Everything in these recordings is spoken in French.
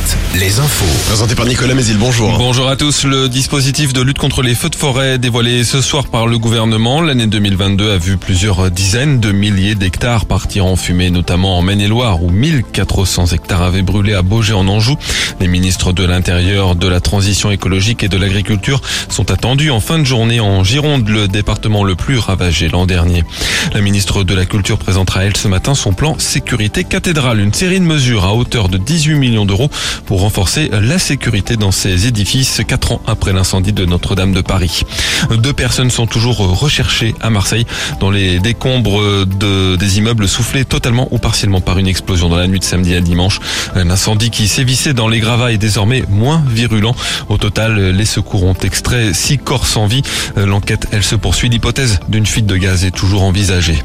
Alouette, les infos. Présenté par Nicolas Mézil, bonjour. Bonjour à tous. Le dispositif de lutte contre les feux de forêt dévoilé ce soir par le gouvernement. L'année 2022 a vu plusieurs dizaines de milliers d'hectares partir en fumée, notamment en Maine-et-Loire où 1400 hectares avaient brûlé à Beaugé en Anjou. Les ministres de l'Intérieur, de la Transition écologique et de l'Agriculture sont attendus en fin de journée en Gironde, le département le plus ravagé l'an dernier. La ministre de la Culture présentera elle ce matin son plan sécurité cathédrale, une série de mesures à hauteur de 18 millions d'euros pour renforcer la sécurité dans ces édifices quatre ans après l'incendie de Notre-Dame de Paris. Deux personnes sont toujours recherchées à Marseille dans les décombres de, des immeubles soufflés totalement ou partiellement par une explosion dans la nuit de samedi à dimanche. Un incendie qui sévissait dans les gravats est désormais moins virulent. Au total, les secours ont extrait six corps sans vie. L'enquête, elle se poursuit. L'hypothèse d'une fuite de gaz est toujours envisagée.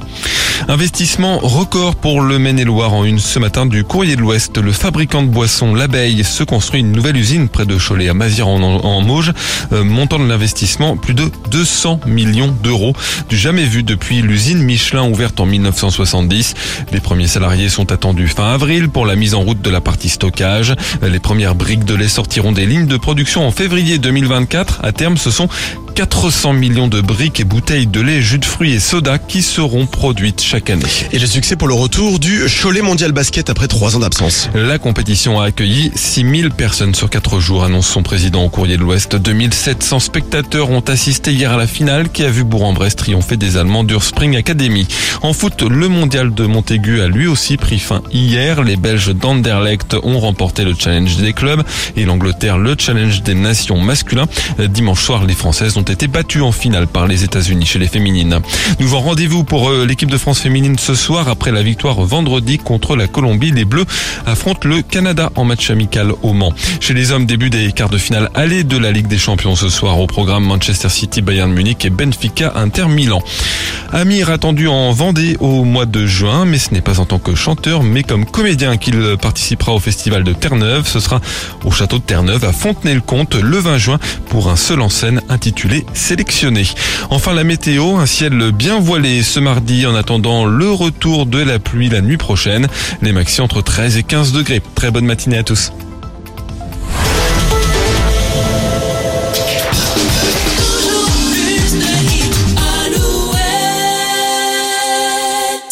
Investissement record pour le Maine-et-Loire en une ce matin du Courrier de l'Ouest. Le fabricant de boissons L'Abeille se construit une nouvelle usine près de Cholet à Mazières en, en Mauge. Euh, montant de l'investissement, plus de 200 millions d'euros. Du jamais vu depuis l'usine Michelin ouverte en 1970. Les premiers salariés sont attendus fin avril pour la mise en route de la partie stockage. Les premières briques de lait sortiront des lignes de production en février 2024. À terme, ce sont 400 millions de briques et bouteilles de lait, jus de fruits et soda qui seront produites chaque année. Et le succès pour le retour du Cholet Mondial Basket après trois ans d'absence. La compétition a accueilli 6000 personnes sur 4 jours, annonce son président au courrier de l'Ouest. 2700 spectateurs ont assisté hier à la finale qui a vu Bourg-en-Bresse triompher des Allemands d'Urspring Academy. En foot, le mondial de Montaigu a lui aussi pris fin hier. Les Belges d'Anderlecht ont remporté le challenge des clubs et l'Angleterre le challenge des nations masculins. Dimanche soir, les Françaises ont été battues en finale par les États-Unis chez les féminines. Nouveau rendez-vous pour l'équipe de France féminine ce soir après la victoire vendredi contre la Colombie. Les Bleus affrontent le Canada en match amical au Mans. Chez les hommes, début des quarts de finale aller de la Ligue des Champions ce soir au programme Manchester City, Bayern Munich et Benfica Inter Milan. Amir attendu en Vendée au mois de juin, mais ce n'est pas en tant que chanteur, mais comme comédien qu'il participera au festival de Terre-Neuve. Ce sera au château de Terre-Neuve à Fontenay-le-Comte le 20 juin pour un seul en scène intitulé Sélectionné. Enfin la météo, un ciel bien voilé ce mardi en attendant le retour de la pluie la nuit prochaine. Les maxi entre 13 et 15 degrés. Très bonne matinée à tous.